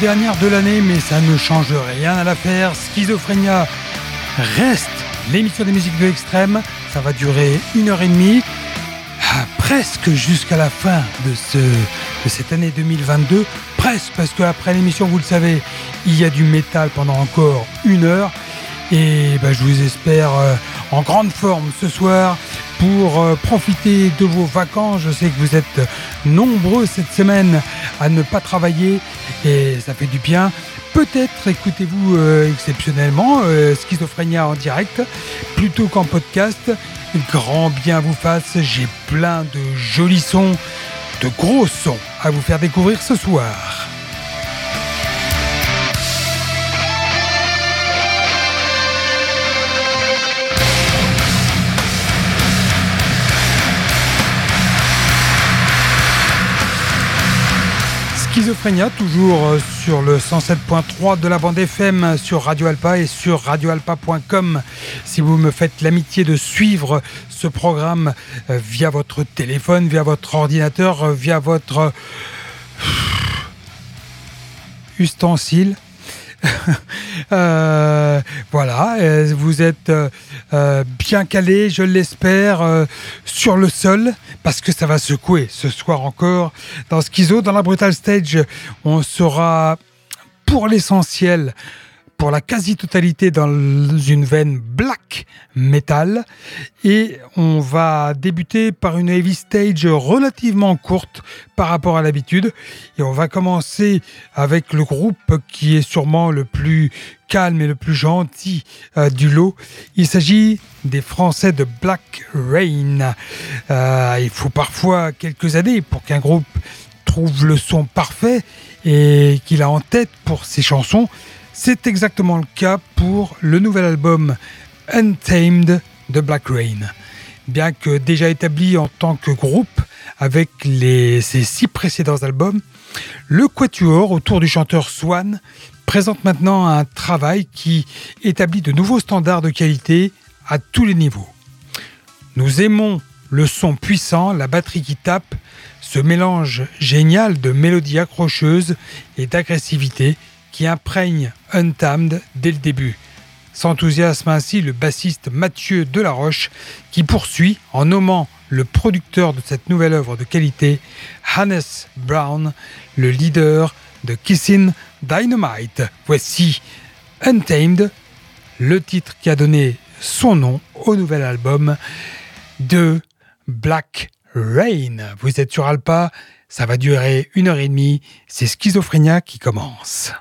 Dernière de l'année, mais ça ne change rien à l'affaire. Schizophrénia reste l'émission des musiques de l'extrême. Ça va durer une heure et demie, ah, presque jusqu'à la fin de cette année 2022. Presque, parce qu'après l'émission, vous le savez, il y a du métal pendant encore une heure. Et bah, je vous espère euh, en grande forme ce soir pour euh, profiter de vos vacances. Je sais que vous êtes nombreux cette semaine à ne pas travailler et ça fait du bien. Peut-être écoutez-vous euh, exceptionnellement euh, Schizophrénia en direct plutôt qu'en podcast. Grand bien vous fasse, j'ai plein de jolis sons, de gros sons à vous faire découvrir ce soir. Schizophrénia, toujours euh, sur le 107.3 de la bande FM sur Radio Alpa et sur radioalpa.com. Si vous me faites l'amitié de suivre ce programme euh, via votre téléphone, via votre ordinateur, euh, via votre ustensile, voilà, vous êtes bien calé, je l'espère, sur le sol, parce que ça va secouer ce soir encore. Dans Schizo, dans la Brutal Stage, on sera pour l'essentiel pour la quasi-totalité dans une veine black metal. Et on va débuter par une heavy stage relativement courte par rapport à l'habitude. Et on va commencer avec le groupe qui est sûrement le plus calme et le plus gentil euh, du lot. Il s'agit des Français de Black Rain. Euh, il faut parfois quelques années pour qu'un groupe trouve le son parfait et qu'il a en tête pour ses chansons. C'est exactement le cas pour le nouvel album Untamed de Black Rain. Bien que déjà établi en tant que groupe avec ses six précédents albums, le Quatuor autour du chanteur Swan présente maintenant un travail qui établit de nouveaux standards de qualité à tous les niveaux. Nous aimons le son puissant, la batterie qui tape, ce mélange génial de mélodies accrocheuses et d'agressivité qui imprègne Untamed dès le début. S'enthousiasme ainsi le bassiste Mathieu Delaroche qui poursuit en nommant le producteur de cette nouvelle œuvre de qualité, Hannes Brown, le leader de Kissing Dynamite. Voici Untamed, le titre qui a donné son nom au nouvel album de Black Rain. Vous êtes sur Alpa, ça va durer une heure et demie, c'est Schizophrénia qui commence.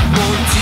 more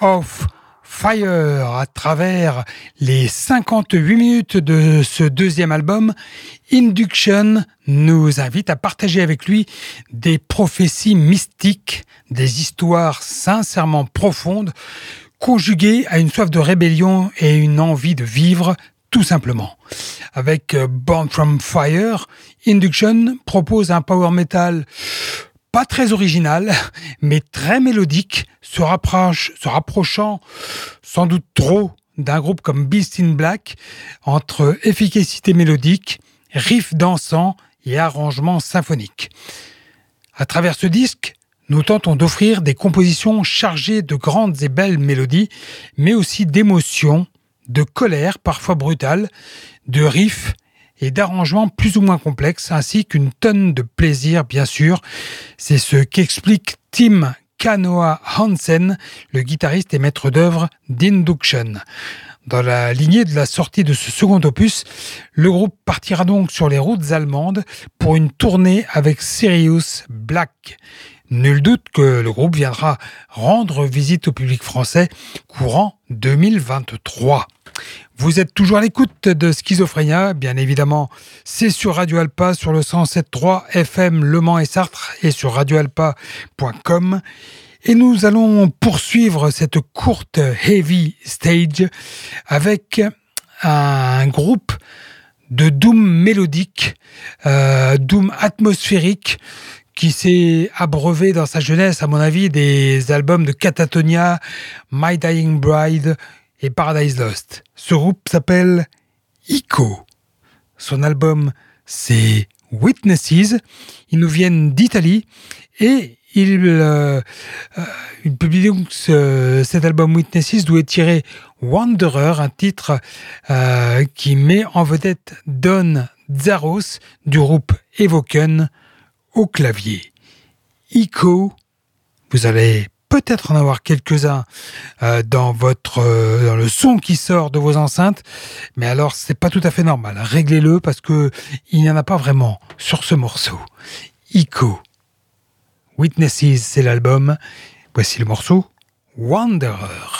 Of Fire à travers les 58 minutes de ce deuxième album. Induction nous invite à partager avec lui des prophéties mystiques, des histoires sincèrement profondes, conjuguées à une soif de rébellion et une envie de vivre tout simplement. Avec Born from Fire, Induction propose un power metal pas très original, mais très mélodique, se, rapprochant sans doute trop d'un groupe comme Beast in Black, entre efficacité mélodique, riff dansant et arrangement symphonique. À travers ce disque, nous tentons d'offrir des compositions chargées de grandes et belles mélodies, mais aussi d'émotions, de colère parfois brutale, de riffs et d'arrangements plus ou moins complexes, ainsi qu'une tonne de plaisir, bien sûr. C'est ce qu'explique Tim Kanoa Hansen, le guitariste et maître d'œuvre d'Induction. Dans la lignée de la sortie de ce second opus, le groupe partira donc sur les routes allemandes pour une tournée avec Sirius Black. Nul doute que le groupe viendra rendre visite au public français courant 2023. Vous êtes toujours à l'écoute de Schizophrénia, bien évidemment. C'est sur Radio Alpa, sur le 107.3 FM Le Mans et Sartre et sur radioalpa.com. Et nous allons poursuivre cette courte heavy stage avec un groupe de doom mélodique, euh, doom atmosphérique, qui s'est abreuvé dans sa jeunesse, à mon avis, des albums de Catatonia, My Dying Bride, et Paradise Lost. Ce groupe s'appelle Ico. Son album, c'est Witnesses. Ils nous viennent d'Italie et il, euh, euh, donc cet album Witnesses d'où est tiré Wanderer, un titre euh, qui met en vedette Don Zaros du groupe Evoken au clavier. Ico, vous allez peut-être en avoir quelques-uns euh, dans votre euh, dans le son qui sort de vos enceintes, mais alors c'est pas tout à fait normal. Réglez-le parce que il n'y en a pas vraiment sur ce morceau. Ico. Witnesses, c'est l'album. Voici le morceau Wanderer.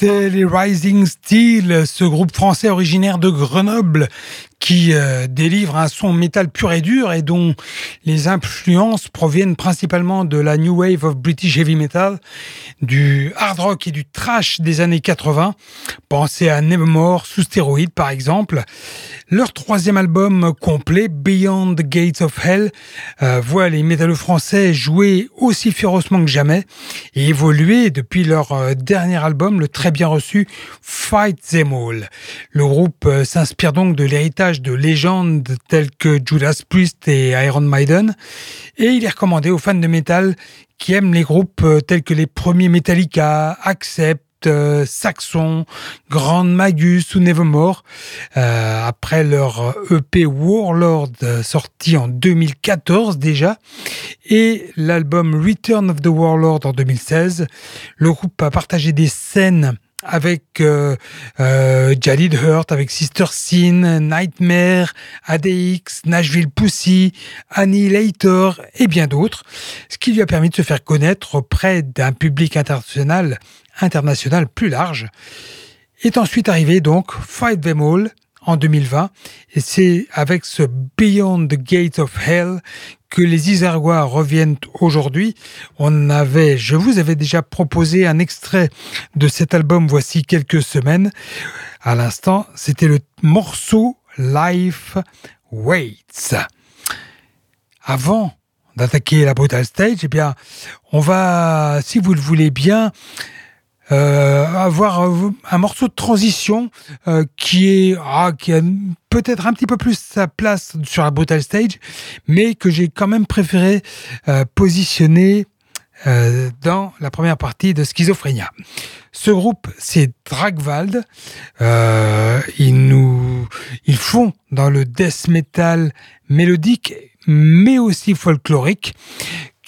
C'était les Rising Steel, ce groupe français originaire de Grenoble qui euh, délivre un son métal pur et dur et dont les influences proviennent principalement de la New Wave of British Heavy Metal, du hard rock et du trash des années 80. Pensez à Nevermore sous stéroïdes par exemple. Leur troisième album complet, Beyond the Gates of Hell, euh, voit les métalleux français jouer aussi férocement que jamais et évoluer depuis leur euh, dernier album, le très bien reçu Them. Le groupe euh, s'inspire donc de l'héritage de légendes telles que Judas Priest et Iron Maiden et il est recommandé aux fans de métal qui aiment les groupes tels que les premiers Metallica, Accept, euh, Saxon, Grand Magus ou Nevermore. Euh, après leur EP Warlord euh, sorti en 2014 déjà et l'album Return of the Warlord en 2016, le groupe a partagé des scènes avec euh, euh, Jalid Hurt, avec Sister Sin, Nightmare, ADX, Nashville Pussy, Annihilator et bien d'autres, ce qui lui a permis de se faire connaître auprès d'un public international, international plus large. Est ensuite arrivé donc Fight Them All, en 2020. Et c'est avec ce Beyond the Gates of Hell que les Isergois reviennent aujourd'hui. On avait, je vous avais déjà proposé un extrait de cet album voici quelques semaines. À l'instant, c'était le morceau Life Waits. Avant d'attaquer la Brutal Stage, eh bien, on va, si vous le voulez bien, avoir un morceau de transition euh, qui est ah, qui a peut-être un petit peu plus sa place sur la Brutal Stage, mais que j'ai quand même préféré euh, positionner dans la première partie de Schizophrénia. Ce groupe, c'est Dragwald. ils nous, ils font dans le death metal mélodique, mais aussi folklorique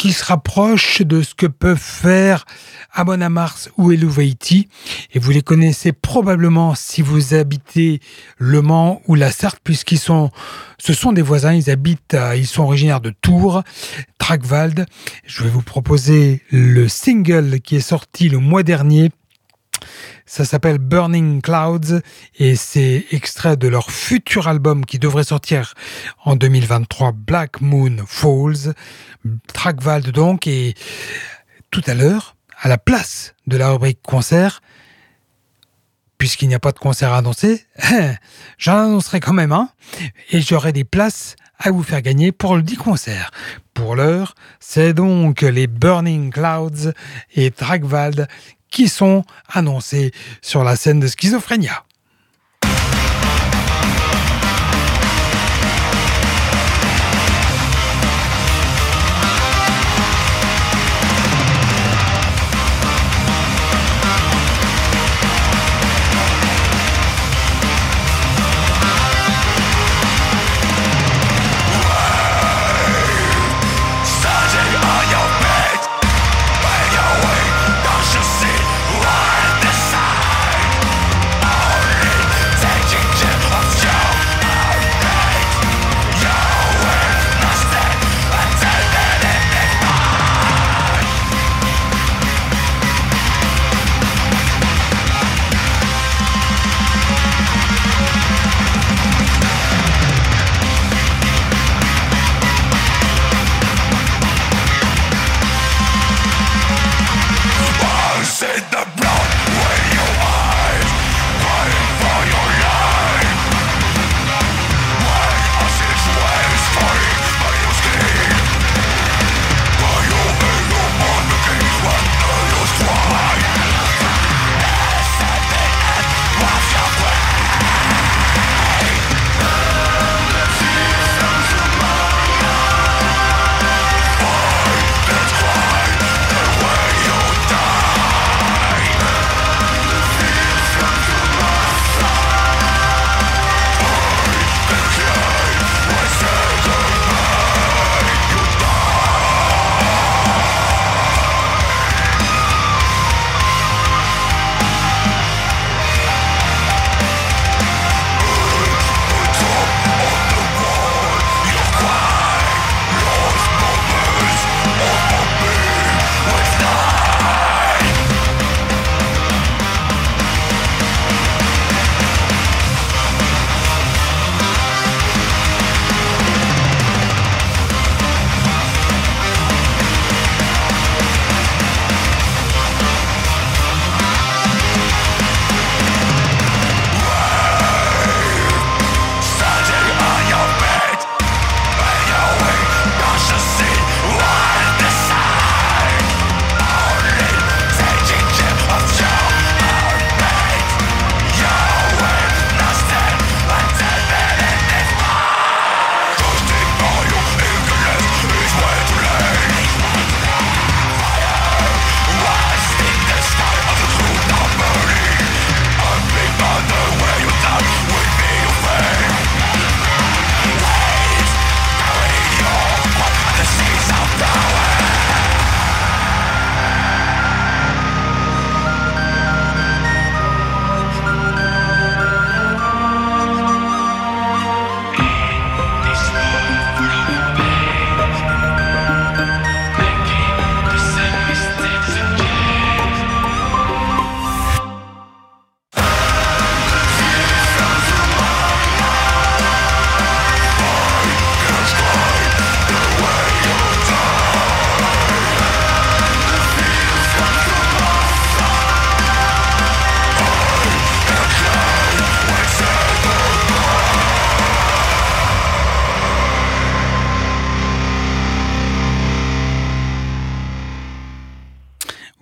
qui se rapproche de ce que peuvent faire Amon Mars ou Eluvaiti. Et vous les connaissez probablement si vous habitez Le Mans ou la Sarthe, puisqu'ils sont, ce sont des voisins, ils habitent, ils sont originaires de Tours, Tragwald. Je vais vous proposer le single qui est sorti le mois dernier ça s'appelle Burning Clouds et c'est extrait de leur futur album qui devrait sortir en 2023, Black Moon Falls. Trackwald donc et tout à l'heure, à la place de la rubrique concert, puisqu'il n'y a pas de concert à annoncer, j'en annoncerai quand même un et j'aurai des places à vous faire gagner pour le dit concert. Pour l'heure, c'est donc les Burning Clouds et Tragwald qui sont annoncés sur la scène de Schizophrénia.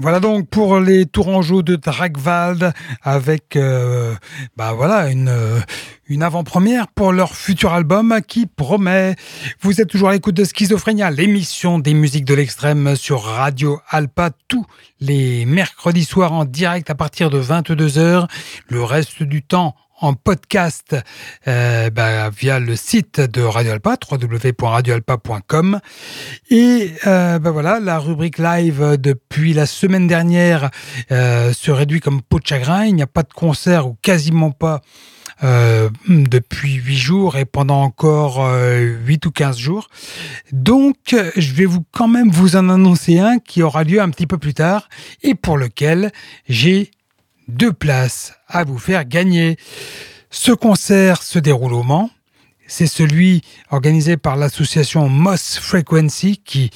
Voilà donc pour les Tourangeaux de Dragwald avec euh, bah voilà une euh, une avant-première pour leur futur album qui promet. Vous êtes toujours à l'écoute de Schizophrénia, l'émission des musiques de l'extrême sur Radio Alpa tous les mercredis soirs en direct à partir de 22h. Le reste du temps en podcast euh, bah, via le site de Radio Alpa, www.radioalpa.com. Et euh, bah, voilà, la rubrique live depuis la semaine dernière euh, se réduit comme peau de chagrin. Il n'y a pas de concert ou quasiment pas depuis 8 jours et pendant encore euh, 8 ou 15 jours. Donc, je vais vous quand même vous en annoncer un qui aura lieu un petit peu plus tard et pour lequel j'ai deux places à vous faire gagner. Ce concert se déroule au Mans. C'est celui organisé par l'association Moss Frequency qui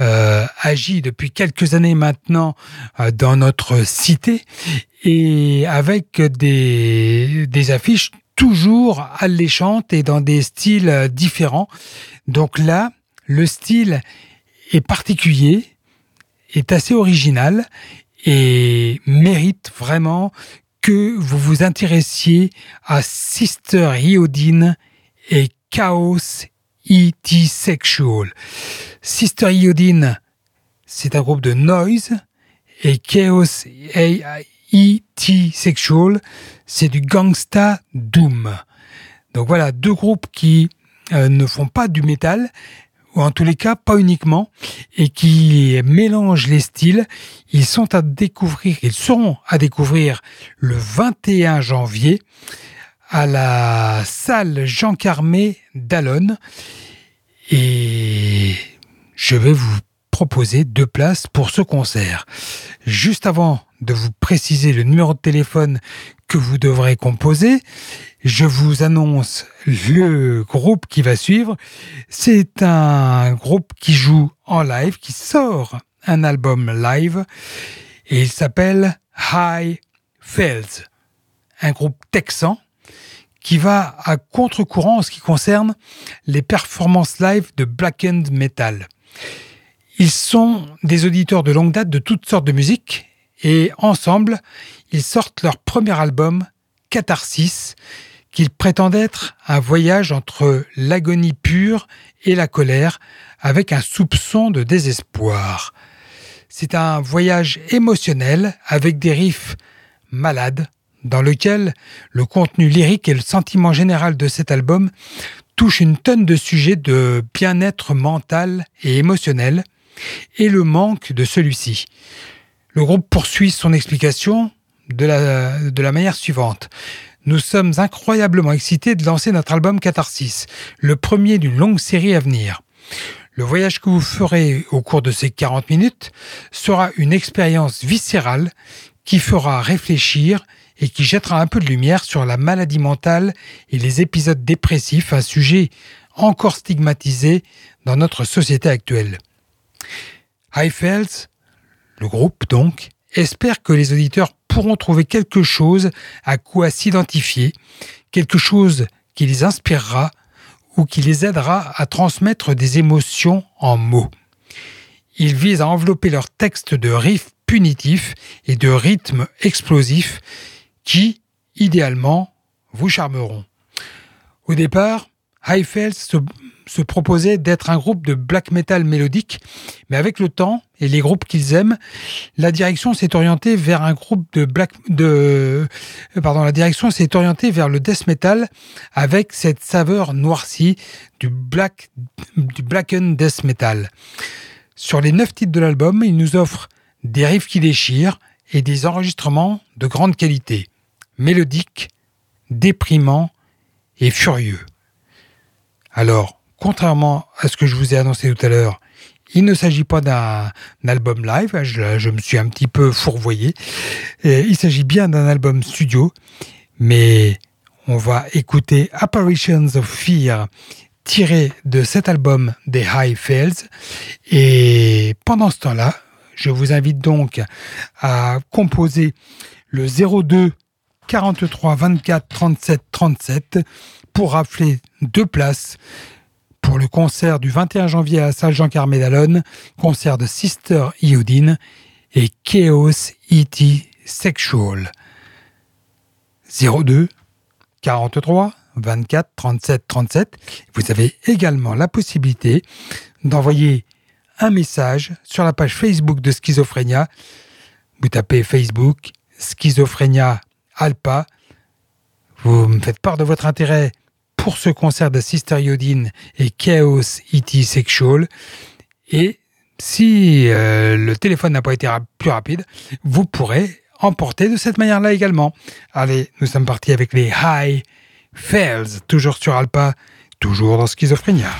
euh, agit depuis quelques années maintenant euh, dans notre cité et avec des, des affiches toujours alléchantes et dans des styles différents. Donc là, le style est particulier, est assez original et mérite vraiment que vous vous intéressiez à Sister Iodine et Chaos E.T. Sexual. Sister Iodine, c'est un groupe de noise et Chaos E.T. Sexual, c'est du gangsta doom. Donc voilà, deux groupes qui euh, ne font pas du métal, en tous les cas pas uniquement, et qui mélangent les styles. Ils sont à découvrir, ils seront à découvrir le 21 janvier à la salle Jean Carmé d'Alonne. Et je vais vous proposer deux places pour ce concert. Juste avant de vous préciser le numéro de téléphone que vous devrez composer, je vous annonce le groupe qui va suivre. C'est un groupe qui joue en live, qui sort un album live, et il s'appelle High Fells, un groupe texan qui va à contre-courant en ce qui concerne les performances live de Black End Metal. Ils sont des auditeurs de longue date de toutes sortes de musique et ensemble, ils sortent leur premier album, Catharsis, qu'ils prétendent être un voyage entre l'agonie pure et la colère, avec un soupçon de désespoir. C'est un voyage émotionnel avec des riffs malades, dans lequel le contenu lyrique et le sentiment général de cet album touchent une tonne de sujets de bien-être mental et émotionnel, et le manque de celui-ci. Le groupe poursuit son explication de la, de la manière suivante. Nous sommes incroyablement excités de lancer notre album Catharsis, le premier d'une longue série à venir. Le voyage que vous ferez au cours de ces 40 minutes sera une expérience viscérale qui fera réfléchir et qui jettera un peu de lumière sur la maladie mentale et les épisodes dépressifs, un sujet encore stigmatisé dans notre société actuelle. Highfells, le groupe donc, espère que les auditeurs pourront trouver quelque chose à quoi s'identifier, quelque chose qui les inspirera ou qui les aidera à transmettre des émotions en mots. Ils visent à envelopper leur texte de riffs punitifs et de rythmes explosifs qui, idéalement, vous charmeront. Au départ, Highfeld se, se proposait d'être un groupe de black metal mélodique, mais avec le temps et les groupes qu'ils aiment, la direction s'est orientée vers un groupe de black de pardon, la direction s'est orientée vers le death metal avec cette saveur noircie du black du blackened death metal. Sur les neuf titres de l'album, il nous offre des riffs qui déchirent et des enregistrements de grande qualité mélodique, déprimant et furieux. Alors, contrairement à ce que je vous ai annoncé tout à l'heure, il ne s'agit pas d'un album live, je, je, me suis un petit peu fourvoyé, il s'agit bien d'un album studio, mais on va écouter Apparitions of Fear tiré de cet album des High Fells, et pendant ce temps-là, je vous invite donc à composer le 02 43 24 37 37 pour rafler deux places pour le concert du 21 janvier à la salle Jean Carmé d'Alonne, concert de Sister Iodine et Chaos E.T. Sexual. 02 43 24 37 37. Vous avez également la possibilité d'envoyer un message sur la page Facebook de Schizophrénia. Vous tapez Facebook Schizophrénia Alpa. Vous me faites part de votre intérêt pour ce concert de Sister Yodine et Chaos E.T. Sexual. Et si euh, le téléphone n'a pas été plus rapide, vous pourrez emporter de cette manière-là également. Allez, nous sommes partis avec les High Fails, toujours sur Alpa, toujours dans Schizophrénia.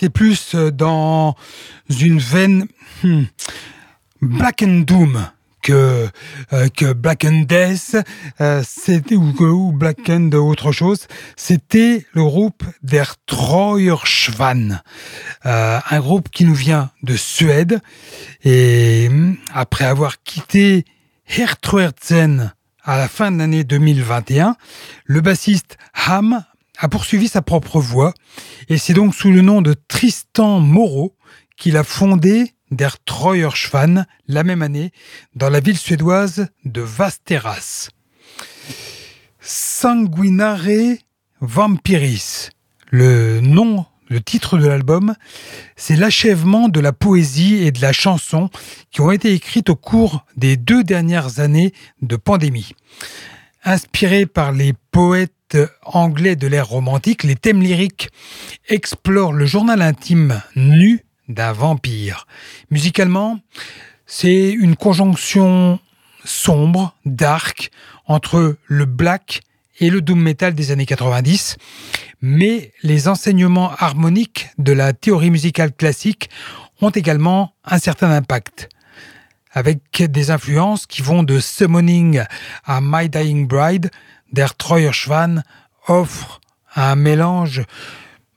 Était plus dans une veine hmm, Black and Doom que, euh, que Black and Death, euh, c'était ou, ou, Black and autre chose. C'était le groupe Der Treuerschwan, euh, un groupe qui nous vient de Suède et hmm, après avoir quitté Hertreuerzen à la fin de l'année 2021, le bassiste Ham a poursuivi sa propre voie et c'est donc sous le nom de Tristan Moreau qu'il a fondé Der Treuerschwan la même année dans la ville suédoise de Vasteras. Sanguinare Vampiris, le nom, le titre de l'album, c'est l'achèvement de la poésie et de la chanson qui ont été écrites au cours des deux dernières années de pandémie. Inspiré par les poètes anglais de l'ère romantique, les thèmes lyriques explorent le journal intime nu d'un vampire. Musicalement, c'est une conjonction sombre, dark, entre le black et le doom metal des années 90, mais les enseignements harmoniques de la théorie musicale classique ont également un certain impact, avec des influences qui vont de Summoning à My Dying Bride, Der Treuerschwan offre un mélange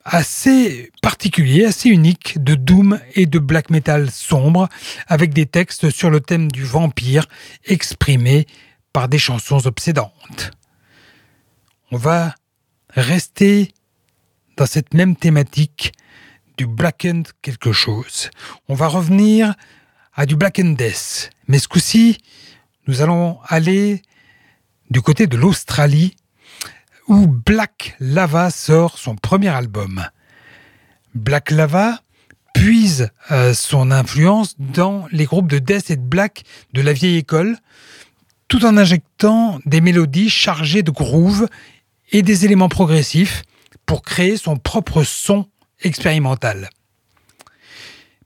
assez particulier, assez unique de doom et de black metal sombre, avec des textes sur le thème du vampire exprimés par des chansons obsédantes. On va rester dans cette même thématique du black and quelque chose. On va revenir à du black and death, mais ce coup-ci, nous allons aller du côté de l'Australie où Black Lava sort son premier album. Black Lava puise euh, son influence dans les groupes de death et de black de la vieille école, tout en injectant des mélodies chargées de groove et des éléments progressifs pour créer son propre son expérimental.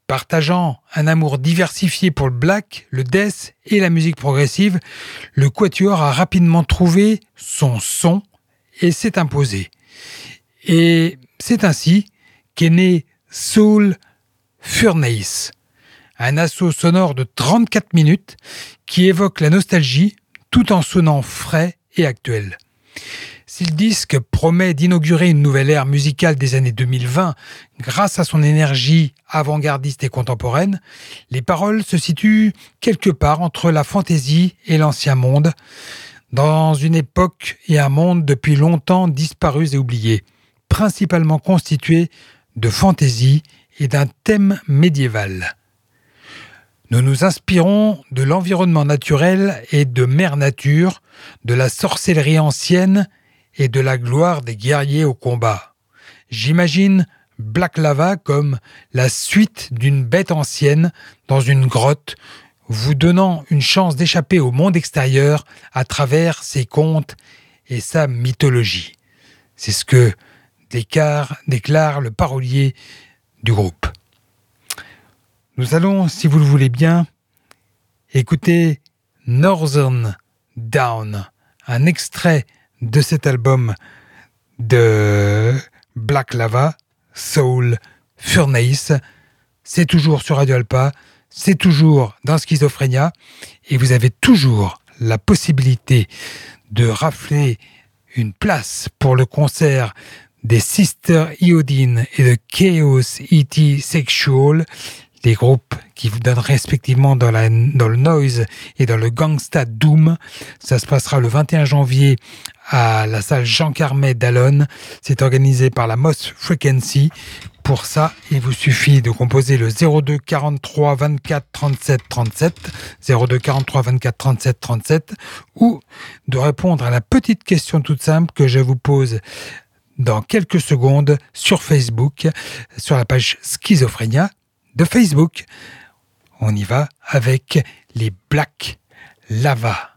Partageant un amour diversifié pour le black, le death et la musique progressive, le quatuor a rapidement trouvé son son et s'est imposé. Et c'est ainsi qu'est né Soul Furnace, un assaut sonore de 34 minutes qui évoque la nostalgie tout en sonnant frais et actuel. Si le disque promet d'inaugurer une nouvelle ère musicale des années 2020 grâce à son énergie avant-gardiste et contemporaine, les paroles se situent quelque part entre la fantaisie et l'ancien monde, dans une époque et un monde depuis longtemps disparus et oubliés, principalement constitués de fantaisie et d'un thème médiéval. Nous nous inspirons de l'environnement naturel et de mère nature, de la sorcellerie ancienne et de la gloire des guerriers au combat. J'imagine Black Lava comme la suite d'une bête ancienne dans une grotte vous donnant une chance d'échapper au monde extérieur à travers ses contes et sa mythologie. C'est ce que déclare, déclare le parolier du groupe. Nous allons, si vous le voulez bien, écouter Northern Down, un extrait de cet album de Black Lava, Soul Furnace. C'est toujours sur Radio Alpa c'est toujours dans Schizophrénia et vous avez toujours la possibilité de rafler une place pour le concert des Sister Iodine et de Chaos E.T. Sexual, les groupes qui vous donnent respectivement dans, la, dans le noise et dans le gangsta doom. Ça se passera le 21 janvier à la salle Jean Carmet d'Alonne. C'est organisé par la Moss Frequency. Pour ça, il vous suffit de composer le 02 43 24 37 37, 02 43 24 37 37, ou de répondre à la petite question toute simple que je vous pose dans quelques secondes sur Facebook, sur la page Schizophrénia de Facebook. On y va avec les Black Lava.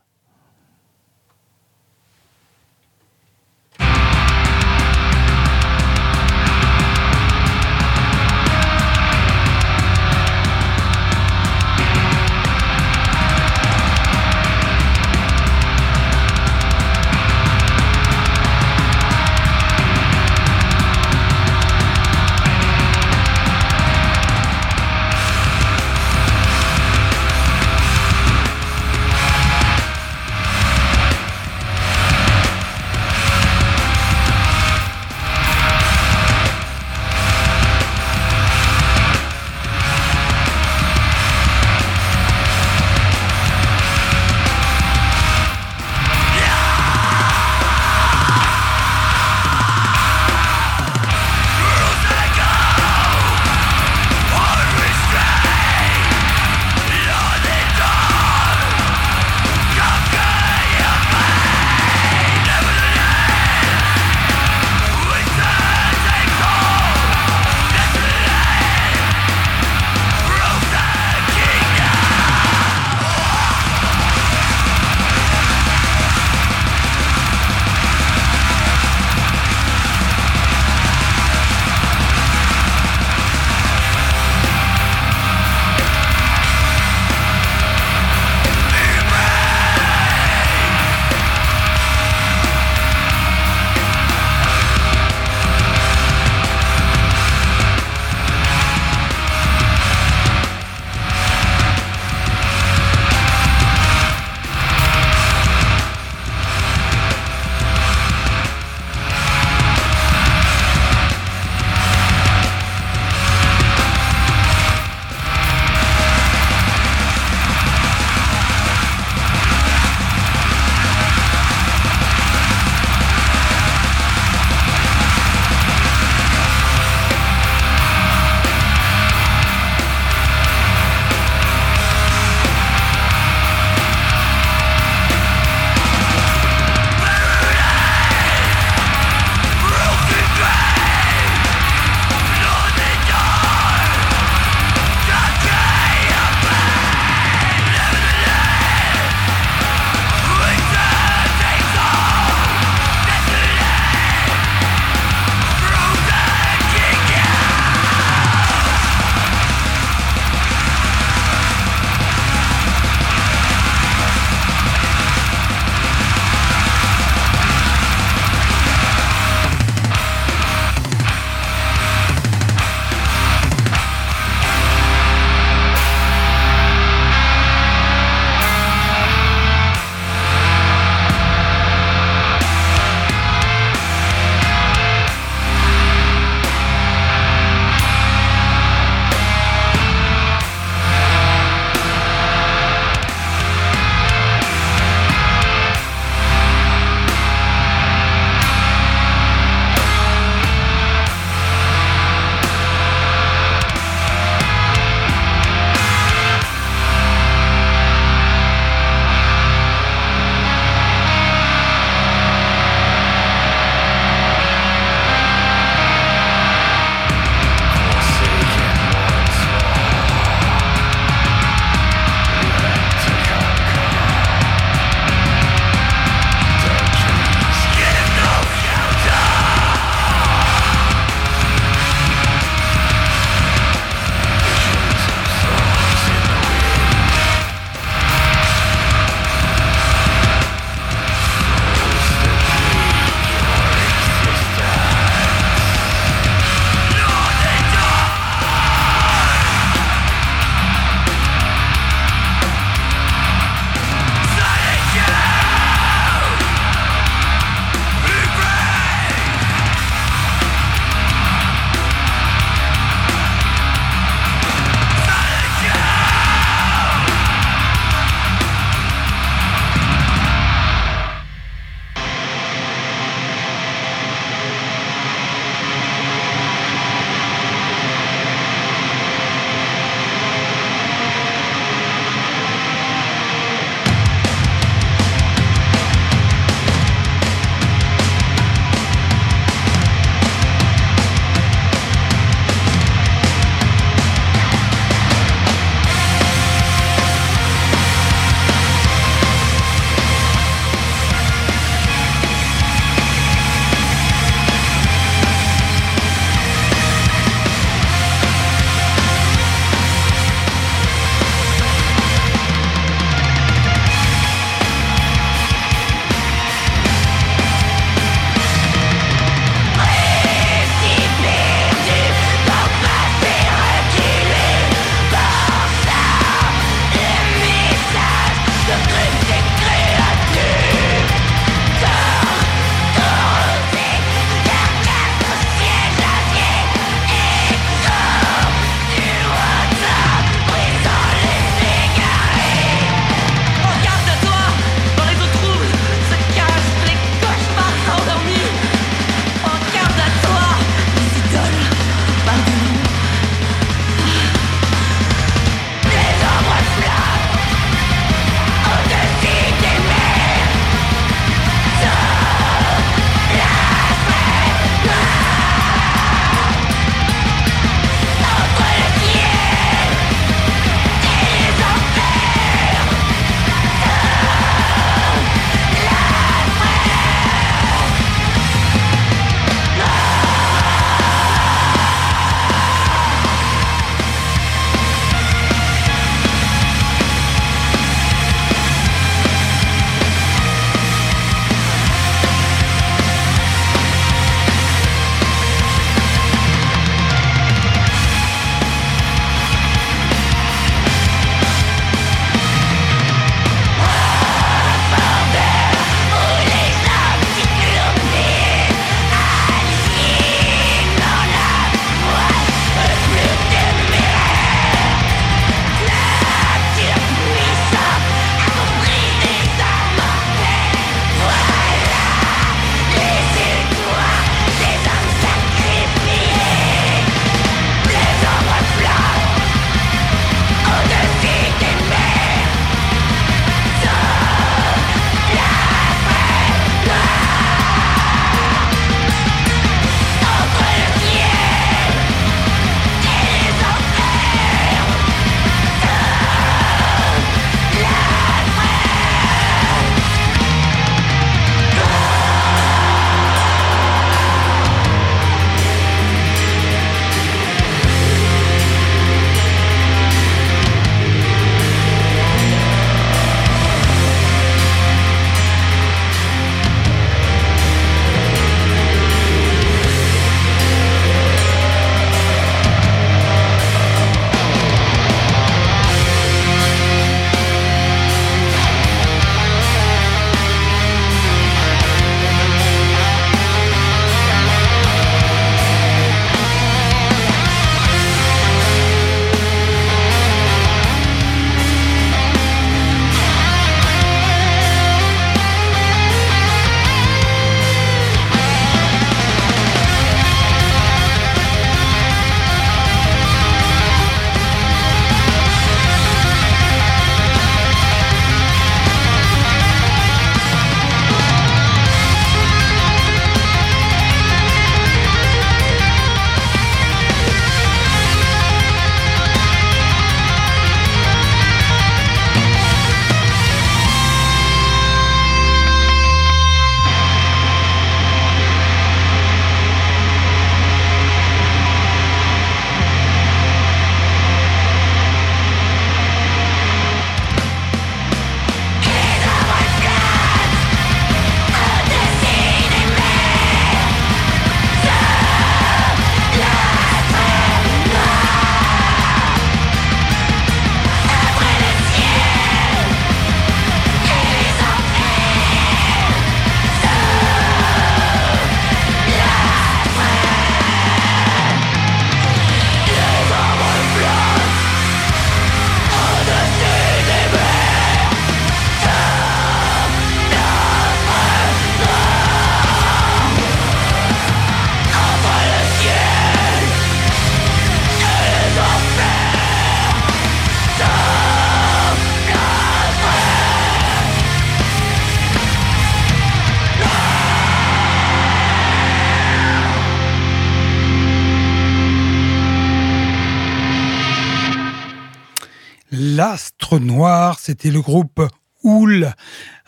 C'était le groupe Houle,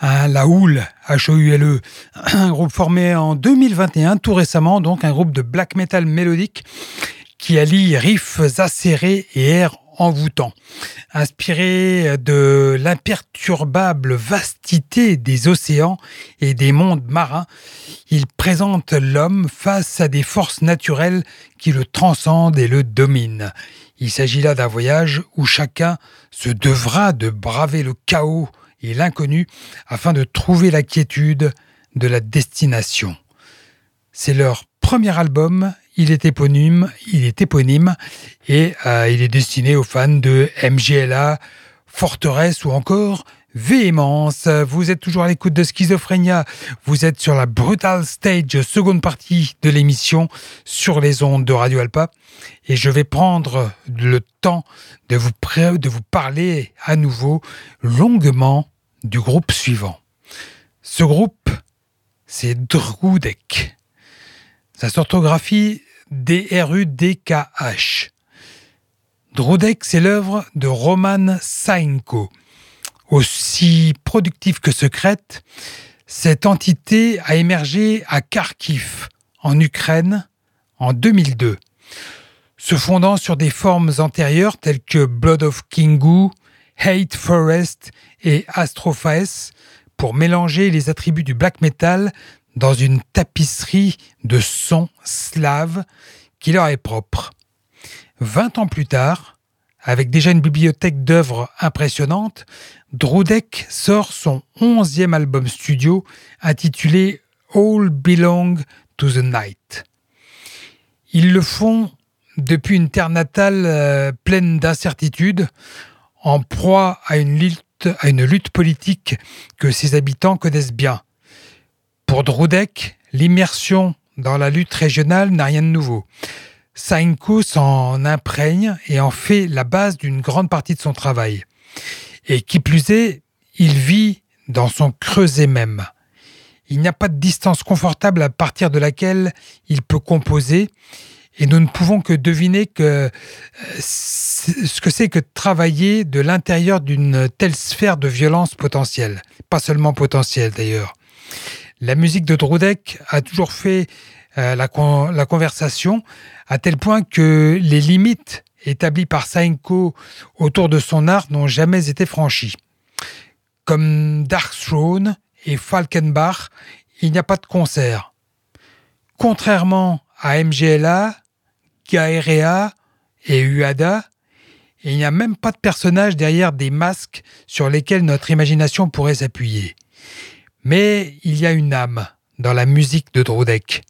hein, la Houle, H-O-U-L-E, un groupe formé en 2021, tout récemment, donc un groupe de black metal mélodique qui allie riffs acérés et airs envoûtants. Inspiré de l'imperturbable vastité des océans et des mondes marins, il présente l'homme face à des forces naturelles qui le transcendent et le dominent. Il s'agit là d'un voyage où chacun se devra de braver le chaos et l'inconnu afin de trouver la quiétude de la destination. C'est leur premier album, il est éponyme, il est éponyme et euh, il est destiné aux fans de MGLA, Forteresse ou encore Véhémence. Vous êtes toujours à l'écoute de Schizophrénia. Vous êtes sur la Brutal Stage, seconde partie de l'émission sur les ondes de Radio Alpa. Et je vais prendre le temps de vous, parler à nouveau longuement du groupe suivant. Ce groupe, c'est Drudek. Sa orthographie D-R-U-D-K-H. Drudek, c'est l'œuvre de Roman Sainko. Aussi productive que secrète, cette entité a émergé à Kharkiv, en Ukraine, en 2002. Se fondant sur des formes antérieures telles que Blood of Kingu, Hate Forest et Astrophaes pour mélanger les attributs du black metal dans une tapisserie de sons slaves qui leur est propre. Vingt ans plus tard, avec déjà une bibliothèque d'œuvres impressionnantes, Drudek sort son onzième album studio intitulé All Belong to the Night. Ils le font depuis une terre natale euh, pleine d'incertitudes, en proie à une, lutte, politique que ses habitants connaissent bien. Pour Drudek, l'immersion dans la lutte régionale n'a rien de nouveau. Sainko s'en imprègne et en fait la base d'une grande partie de son travail. Et qui plus est, il vit dans son creuset même. Il n'y a pas de distance confortable à partir de laquelle il peut composer, et nous ne pouvons que deviner que euh, ce que c'est que travailler de l'intérieur d'une telle sphère de violence potentielle, pas seulement potentielle d'ailleurs. La musique de Drudek a toujours fait euh, la, conversation à tel point que les limites établies par Sainko autour de son art n'ont jamais été franchies. Comme Dark Throne et Falkenbach, il n'y a pas de concert. Contrairement à MGLA, Gaerea et Uada, il n'y a même pas de personnage derrière des masques sur lesquels notre imagination pourrait s'appuyer. Mais il y a une âme dans la musique de Drodek,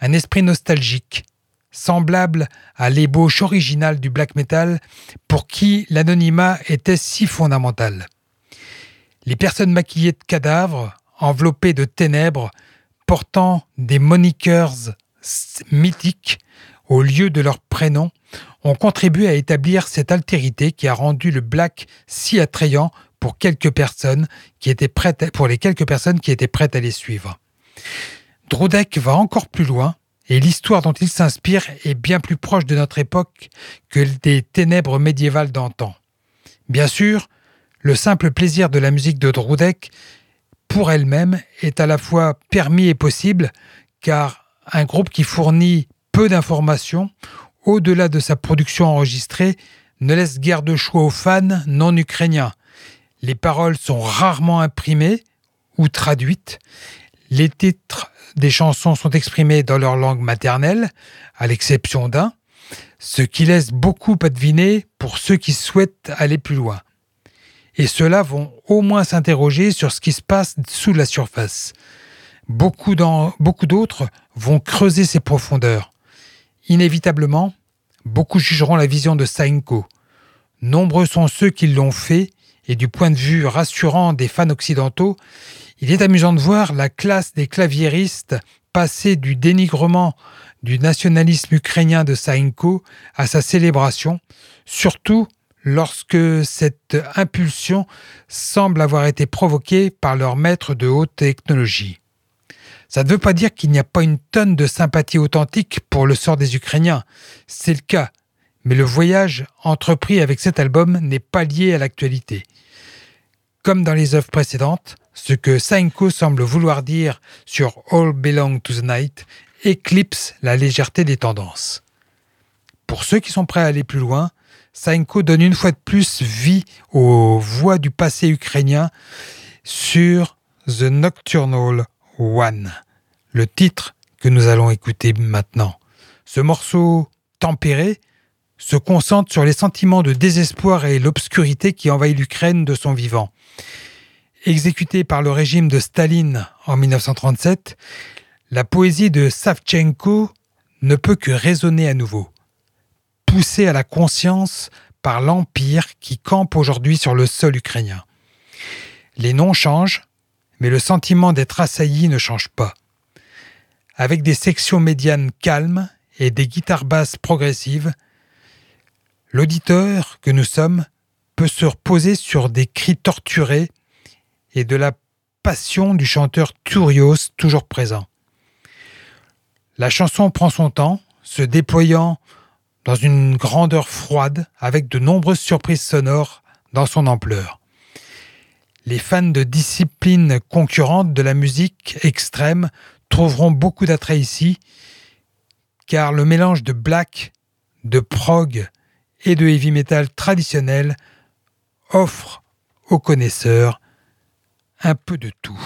un esprit nostalgique, semblable à l'ébauche originale du black metal pour qui l'anonymat était si fondamental. Les personnes maquillées de cadavres, enveloppées de ténèbres, portant des moniqueurs mythiques, au lieu de leur prénom, ont contribué à établir cette altérité qui a rendu le black si attrayant pour les quelques personnes qui étaient prêtes à les suivre. Drodek va encore plus loin et l'histoire dont il s'inspire est bien plus proche de notre époque que des ténèbres médiévales d'antan. Bien sûr, le simple plaisir de la musique de Drodek, pour elle-même, est à la fois permis et possible, car un groupe qui fournit peu d'informations, au-delà de sa production enregistrée, ne laisse guère de choix aux fans non ukrainiens. Les paroles sont rarement imprimées ou traduites. Les titres des chansons sont exprimés dans leur langue maternelle, à l'exception d'un, ce qui laisse beaucoup à deviner pour ceux qui souhaitent aller plus loin. Et ceux-là vont au moins s'interroger sur ce qui se passe sous la surface. Beaucoup d'autres vont creuser ces profondeurs. Inévitablement, beaucoup jugeront la vision de Sainko. Nombreux sont ceux qui l'ont fait, et du point de vue rassurant des fans occidentaux, il est amusant de voir la classe des claviéristes passer du dénigrement du nationalisme ukrainien de Sainko à sa célébration, surtout lorsque cette impulsion semble avoir été provoquée par leur maître de haute technologie. Ça ne veut pas dire qu'il n'y a pas une tonne de sympathie authentique pour le sort des Ukrainiens. C'est le cas. Mais le voyage entrepris avec cet album n'est pas lié à l'actualité. Comme dans les œuvres précédentes, ce que Sainko semble vouloir dire sur All Belong to the Night éclipse la légèreté des tendances. Pour ceux qui sont prêts à aller plus loin, Sainko donne une fois de plus vie aux voix du passé ukrainien sur The Nocturnal One, le titre que nous allons écouter maintenant. Ce morceau tempéré se concentre sur les sentiments de désespoir et l'obscurité qui envahit l'Ukraine de son vivant. Exécuté par le régime de Staline en 1937, la poésie de Savchenko ne peut que résonner à nouveau poussé à la conscience par l'Empire qui campe aujourd'hui sur le sol ukrainien. Les noms changent, mais le sentiment d'être assailli ne change pas. Avec des sections médianes calmes et des guitares basses progressives, l'auditeur que nous sommes peut se reposer sur des cris torturés et de la passion du chanteur Turios toujours présent. La chanson prend son temps, se déployant dans une grandeur froide avec de nombreuses surprises sonores dans son ampleur. Les fans de disciplines concurrentes de la musique extrême trouveront beaucoup d'attrait ici, car le mélange de black, de prog et de heavy metal traditionnel offre aux connaisseurs un peu de tout.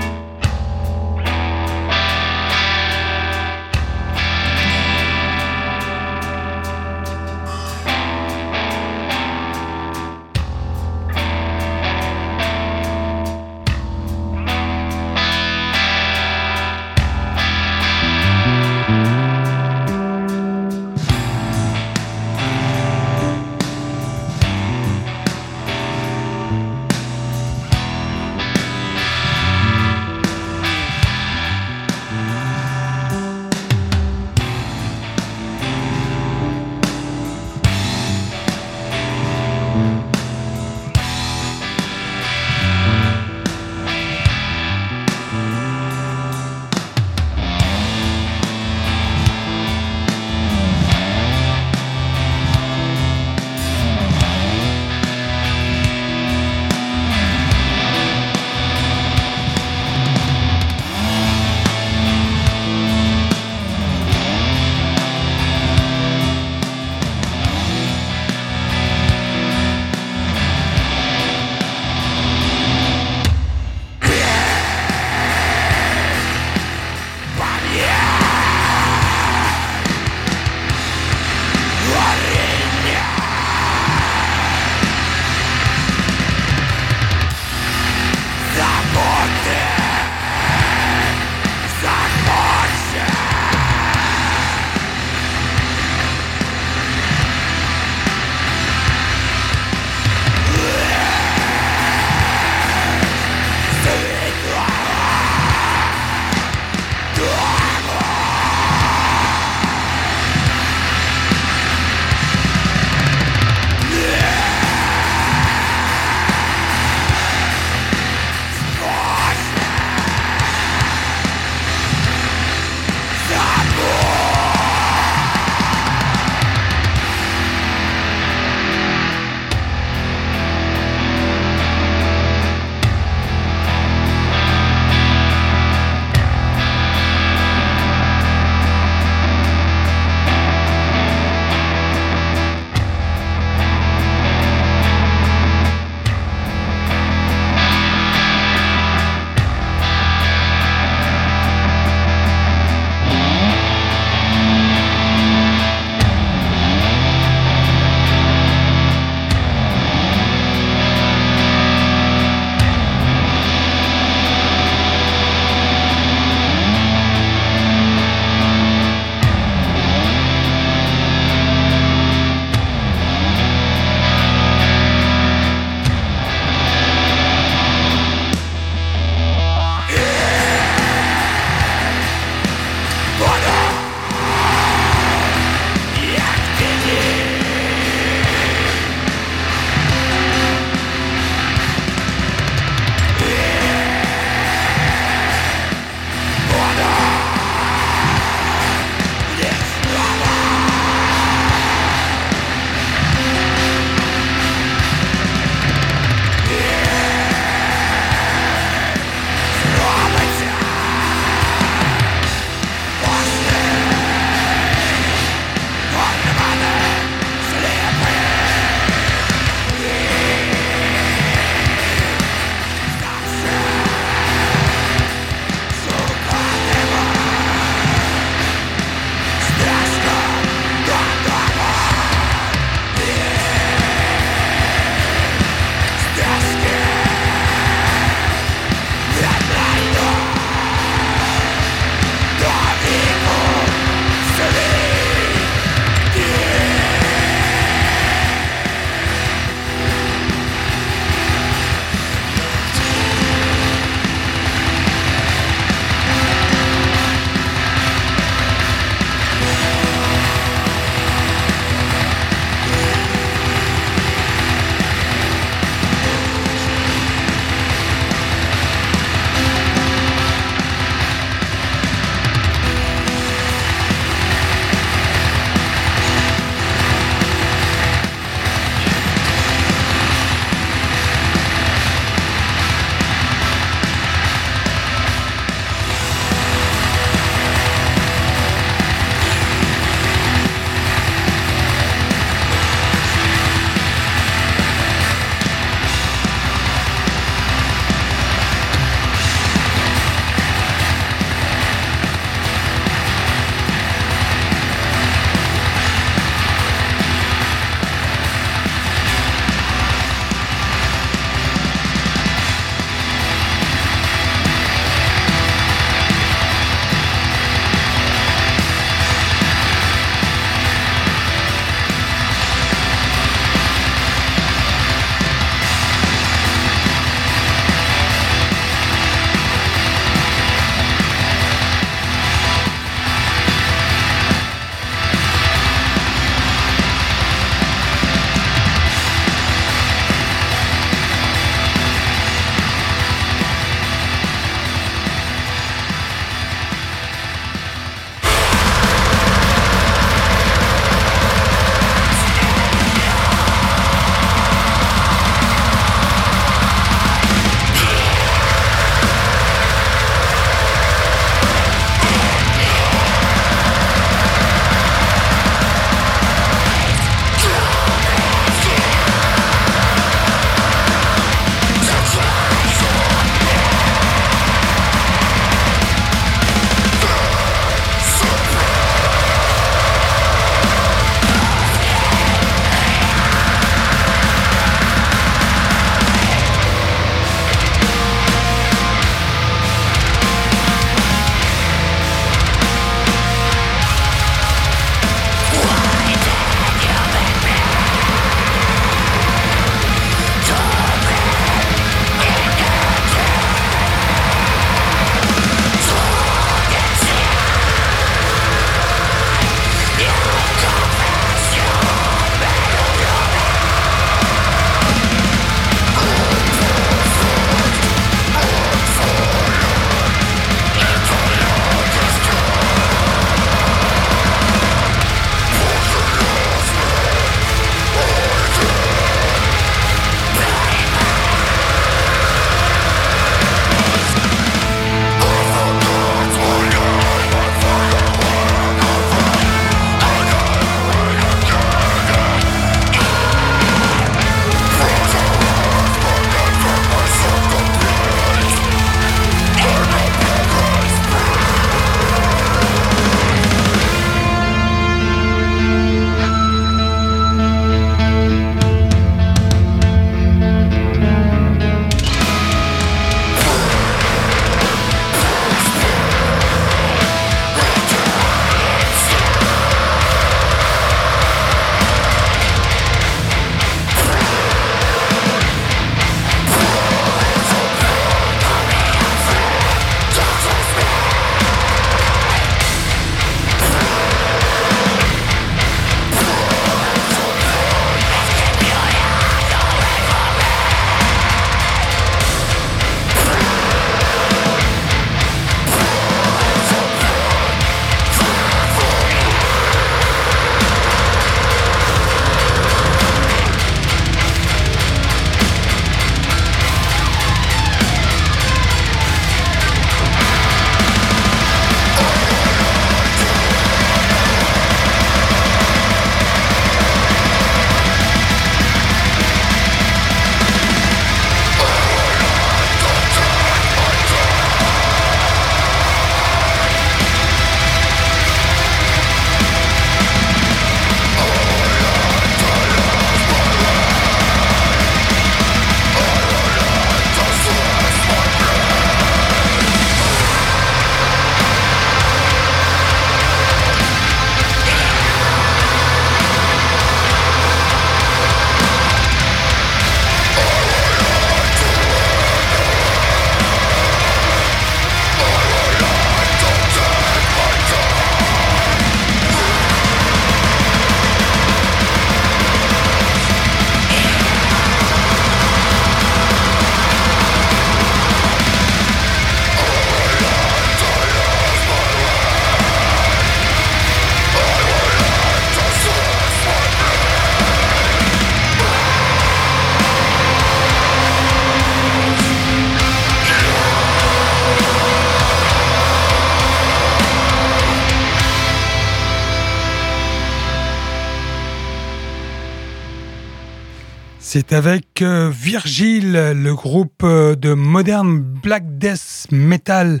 C'est avec euh, Virgile, le groupe euh, de modern black death metal,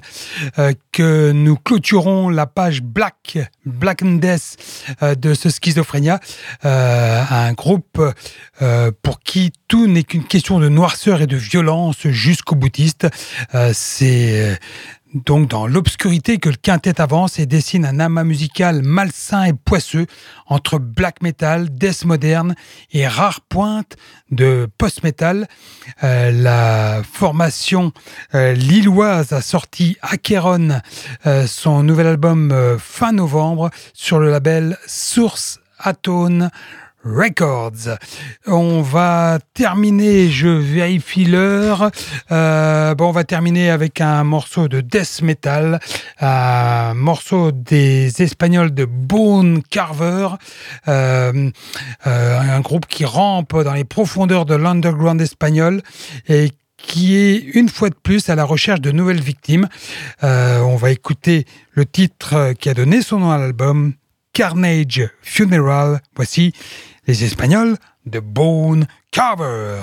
euh, que nous clôturons la page Black, Black Death de ce Schizophrénia. un groupe pour qui tout n'est qu'une question de noirceur et de violence jusqu'au boutiste. C'est donc dans l'obscurité que le quintet avance et dessine un amas musical malsain et poisseux entre black metal, death moderne et rare pointe de post-metal. Euh, la formation euh, lilloise a sorti Acheron, euh, son nouvel album fin novembre sur le label Source Atone Records. On va terminer, je vérifie l'heure. Euh, bon, on va terminer avec un morceau de death metal, un morceau des Espagnols de Bone Carver, euh, euh, un groupe qui rampe dans les profondeurs de l'underground espagnol et qui est une fois de plus à la recherche de nouvelles victimes. on va écouter le titre qui a donné son nom à l'album, Carnage Funeral. Voici les Espagnols de Bone Carver.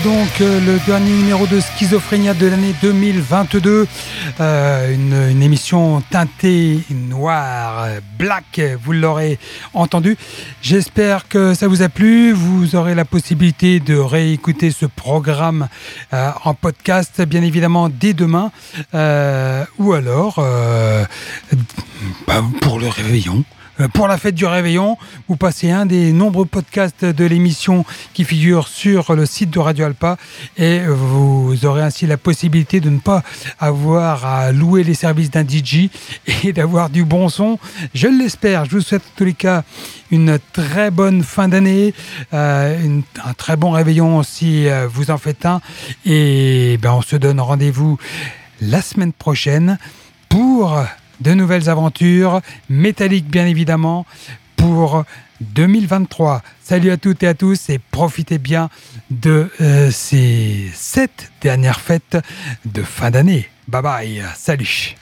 Donc euh, le dernier numéro de Schizophrénia de l'année 2022. Euh, une, émission teintée noire, black, vous l'aurez entendu. J'espère que ça vous a plu. Vous aurez la possibilité de réécouter ce programme euh, en podcast, bien évidemment, dès demain. ou alors, bah, pour le réveillon. Euh, pour la fête du réveillon. Vous passez un des nombreux podcasts de l'émission qui figure sur le site de Radio Alpa et vous aurez ainsi la possibilité de ne pas avoir à louer les services d'un DJ et d'avoir du bon son. Je l'espère. Je vous souhaite en tous les cas une très bonne fin d'année, euh, un très bon réveillon si euh, vous en faites un. Et ben, on se donne rendez-vous la semaine prochaine pour de nouvelles aventures, métalliques bien évidemment, pour 2023. Salut à toutes et à tous et profitez bien de euh, ces sept dernières fêtes de fin d'année. Bye bye, salut